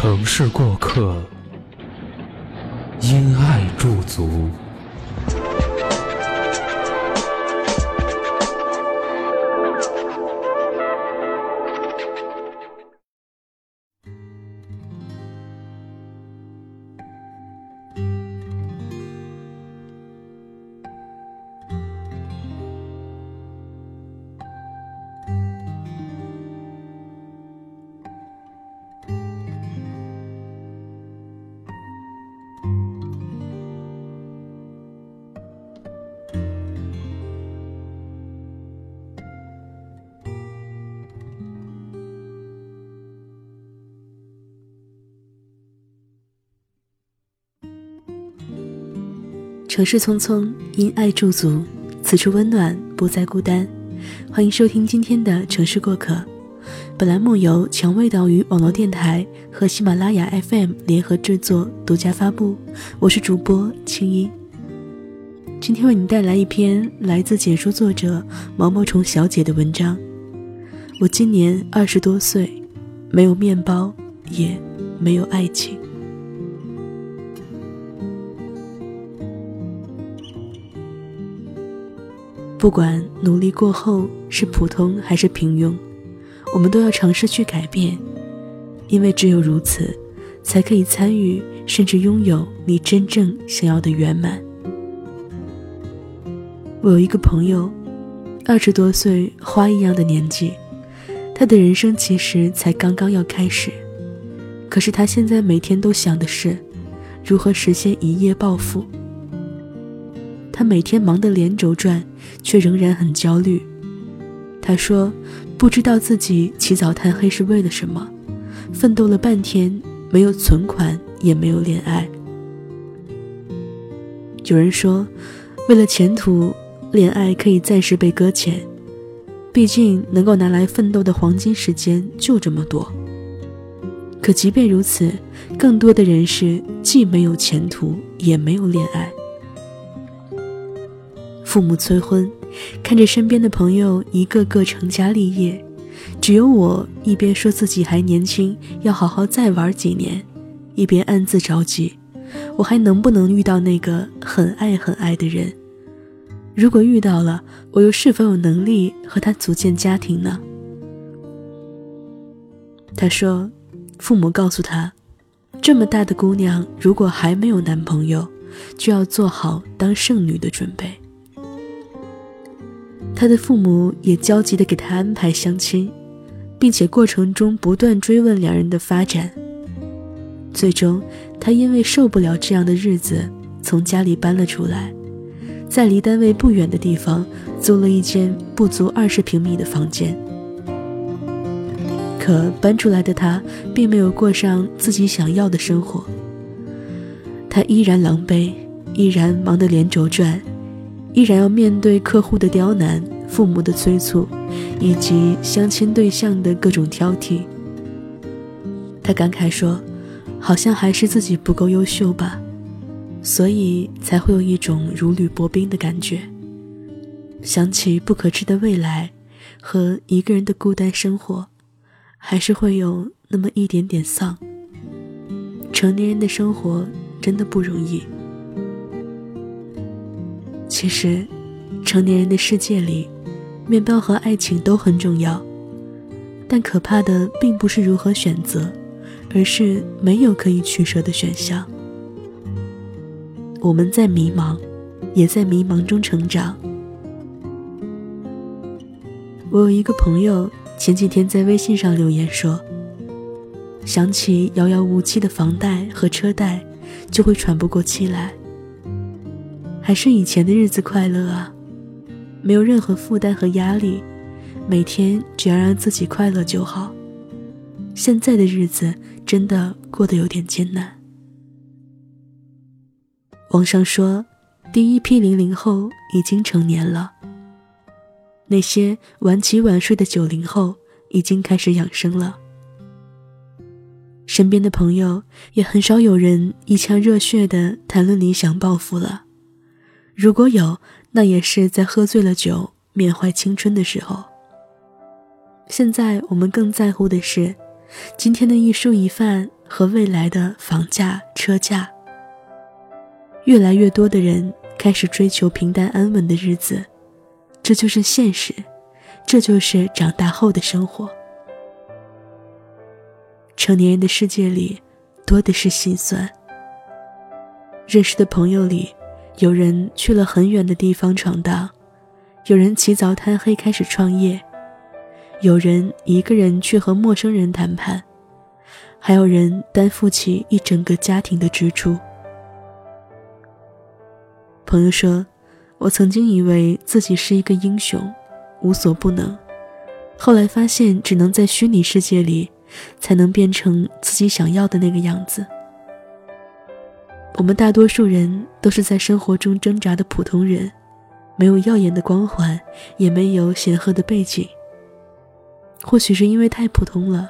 城市过客，因爱驻足。城市匆匆，因爱驻足，此处温暖，不再孤单。欢迎收听今天的城市过客。本栏目由蔷薇岛屿网络电台和喜马拉雅 FM 联合制作，独家发布。我是主播青衣。今天为你带来一篇来自简书作者毛毛虫小姐的文章。我今年二十多岁，没有面包，也没有爱情。不管努力过后是普通还是平庸，我们都要尝试去改变，因为只有如此，才可以参与甚至拥有你真正想要的圆满。我有一个朋友，二十多岁，花一样的年纪，他的人生其实才刚刚要开始，可是他现在每天都想的是，如何实现一夜暴富。他每天忙得连轴转，却仍然很焦虑。他说：“不知道自己起早贪黑是为了什么，奋斗了半天，没有存款，也没有恋爱。”有人说：“为了前途，恋爱可以暂时被搁浅，毕竟能够拿来奋斗的黄金时间就这么多。”可即便如此，更多的人是既没有前途，也没有恋爱。父母催婚，看着身边的朋友一个个成家立业，只有我一边说自己还年轻，要好好再玩几年，一边暗自着急：我还能不能遇到那个很爱很爱的人？如果遇到了，我又是否有能力和他组建家庭呢？他说，父母告诉他，这么大的姑娘，如果还没有男朋友，就要做好当剩女的准备。他的父母也焦急地给他安排相亲，并且过程中不断追问两人的发展。最终，他因为受不了这样的日子，从家里搬了出来，在离单位不远的地方租了一间不足二十平米的房间。可搬出来的他并没有过上自己想要的生活，他依然狼狈，依然忙得连轴转。依然要面对客户的刁难、父母的催促，以及相亲对象的各种挑剔。他感慨说：“好像还是自己不够优秀吧，所以才会有一种如履薄冰的感觉。想起不可知的未来和一个人的孤单生活，还是会有那么一点点丧。成年人的生活真的不容易。”其实，成年人的世界里，面包和爱情都很重要，但可怕的并不是如何选择，而是没有可以取舍的选项。我们在迷茫，也在迷茫中成长。我有一个朋友，前几天在微信上留言说：“想起遥遥无期的房贷和车贷，就会喘不过气来。”还是以前的日子快乐啊，没有任何负担和压力，每天只要让自己快乐就好。现在的日子真的过得有点艰难。网上说，第一批零零后已经成年了。那些晚起晚睡的九零后已经开始养生了。身边的朋友也很少有人一腔热血的谈论理想抱负了。如果有，那也是在喝醉了酒、缅怀青春的时候。现在我们更在乎的是，今天的一蔬一饭和未来的房价、车价。越来越多的人开始追求平淡安稳的日子，这就是现实，这就是长大后的生活。成年人的世界里，多的是心酸。认识的朋友里，有人去了很远的地方闯荡，有人起早贪黑开始创业，有人一个人去和陌生人谈判，还有人担负起一整个家庭的支出。朋友说：“我曾经以为自己是一个英雄，无所不能。后来发现，只能在虚拟世界里，才能变成自己想要的那个样子。”我们大多数人都是在生活中挣扎的普通人，没有耀眼的光环，也没有显赫的背景。或许是因为太普通了，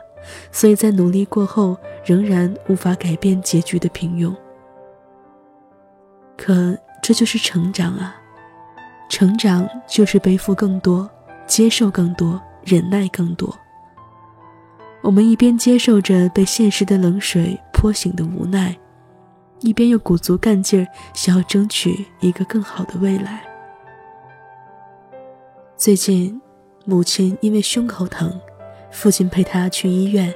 所以在努力过后，仍然无法改变结局的平庸。可。这就是成长啊！成长就是背负更多，接受更多，忍耐更多。我们一边接受着被现实的冷水泼醒的无奈，一边又鼓足干劲儿想要争取一个更好的未来。最近，母亲因为胸口疼，父亲陪她去医院。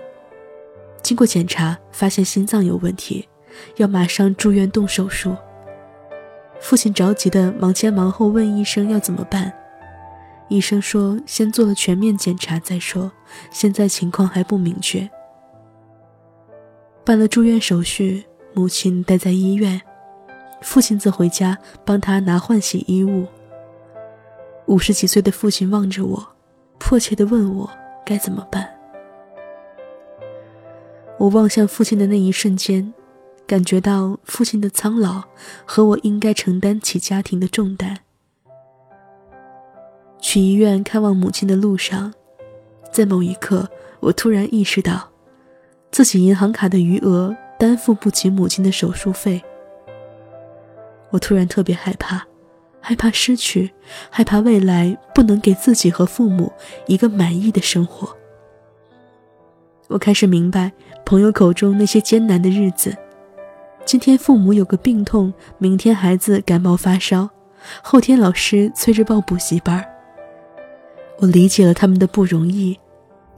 经过检查，发现心脏有问题，要马上住院动手术。父亲着急的忙前忙后问医生要怎么办，医生说先做了全面检查再说，现在情况还不明确。办了住院手续，母亲待在医院，父亲则回家帮他拿换洗衣物。五十几岁的父亲望着我，迫切的问我该怎么办。我望向父亲的那一瞬间。感觉到父亲的苍老和我应该承担起家庭的重担。去医院看望母亲的路上，在某一刻，我突然意识到，自己银行卡的余额担负不起母亲的手术费。我突然特别害怕，害怕失去，害怕未来不能给自己和父母一个满意的生活。我开始明白朋友口中那些艰难的日子。今天父母有个病痛，明天孩子感冒发烧，后天老师催着报补习班。我理解了他们的不容易，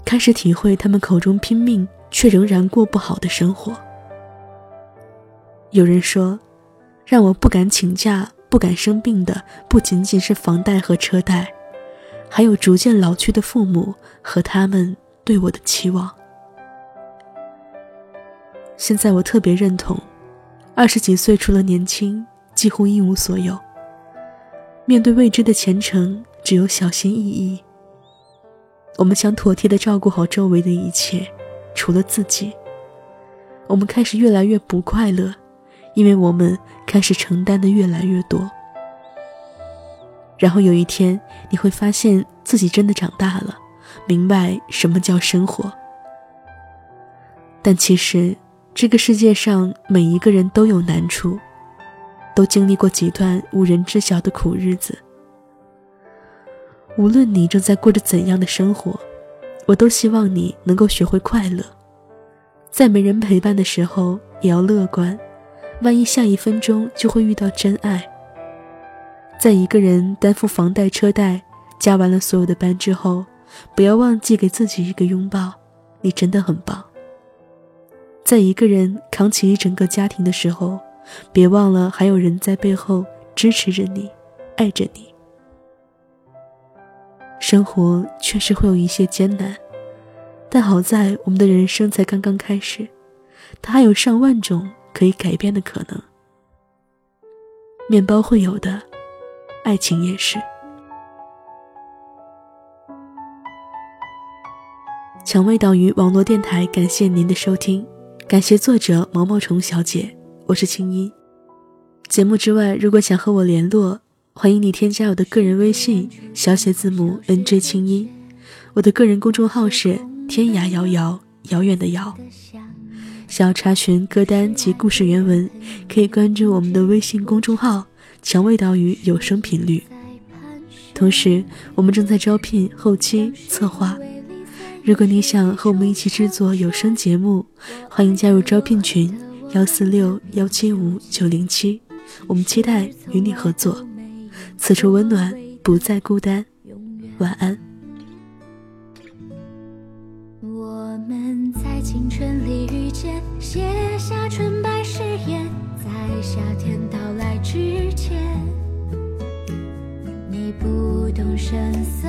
开始体会他们口中拼命却仍然过不好的生活。有人说，让我不敢请假、不敢生病的，不仅仅是房贷和车贷，还有逐渐老去的父母和他们对我的期望。现在我特别认同。二十几岁，除了年轻，几乎一无所有。面对未知的前程，只有小心翼翼。我们想妥帖的照顾好周围的一切，除了自己。我们开始越来越不快乐，因为我们开始承担的越来越多。然后有一天，你会发现自己真的长大了，明白什么叫生活。但其实。这个世界上每一个人都有难处，都经历过几段无人知晓的苦日子。无论你正在过着怎样的生活，我都希望你能够学会快乐。在没人陪伴的时候，也要乐观。万一下一分钟就会遇到真爱。在一个人担负房贷车贷，加完了所有的班之后，不要忘记给自己一个拥抱。你真的很棒。在一个人扛起一整个家庭的时候，别忘了还有人在背后支持着你，爱着你。生活确实会有一些艰难，但好在我们的人生才刚刚开始，它还有上万种可以改变的可能。面包会有的，爱情也是。蔷薇岛屿网络电台，感谢您的收听，感谢作者毛毛虫小姐，我是青音。节目之外，如果想和我联络，欢迎你添加我的个人微信小写字母 N J 青音，我的个人公众号是天涯遥遥遥远的遥。想要查询歌单及故事原文，可以关注我们的微信公众号“蔷薇岛屿有声频率”。同时，我们正在招聘后期策划。如果你想和我们一起制作有声节目，欢迎加入招聘群幺四六幺七五九零七，我们期待与你合作。此处温暖，不再孤单。晚安。我们在青春写下纯白誓言，在夏天到来之前，你不动声色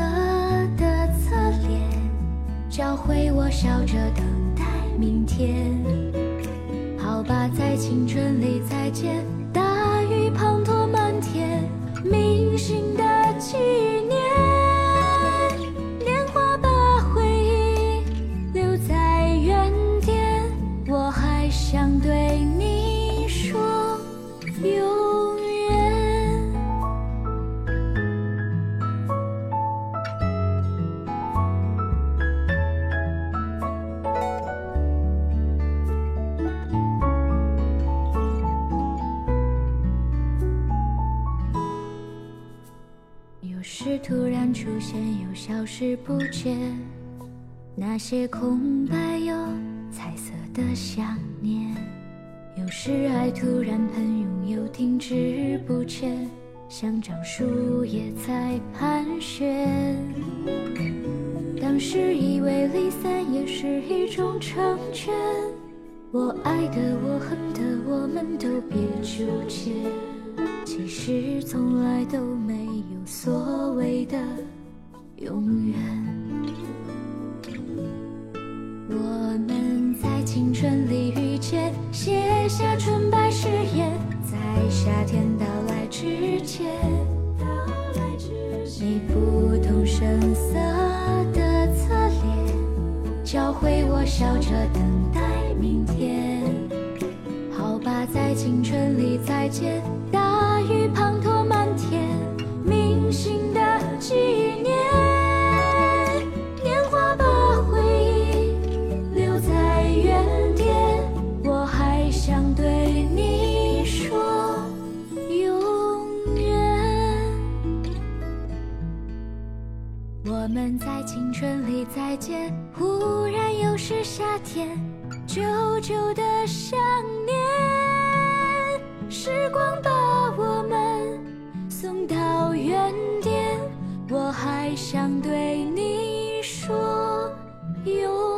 的侧脸。教会我笑着等待明天，好吧，在青春里再见。大雨滂沱满天，铭心不见，那些空白又彩色的想念。有时爱突然喷涌，又停滞不前，像张树叶在盘旋。当时以为离散也是一种成全，我爱的，我恨的，我们都别纠结。其实从来都没有所谓的青春里再见。大雨滂沱满天，铭心的纪念。年华把回忆留在原点，我还想对你说永远。我们在青春里再见，忽然又是夏天，久久的想念。时光把我们送到原点，我还想对你说永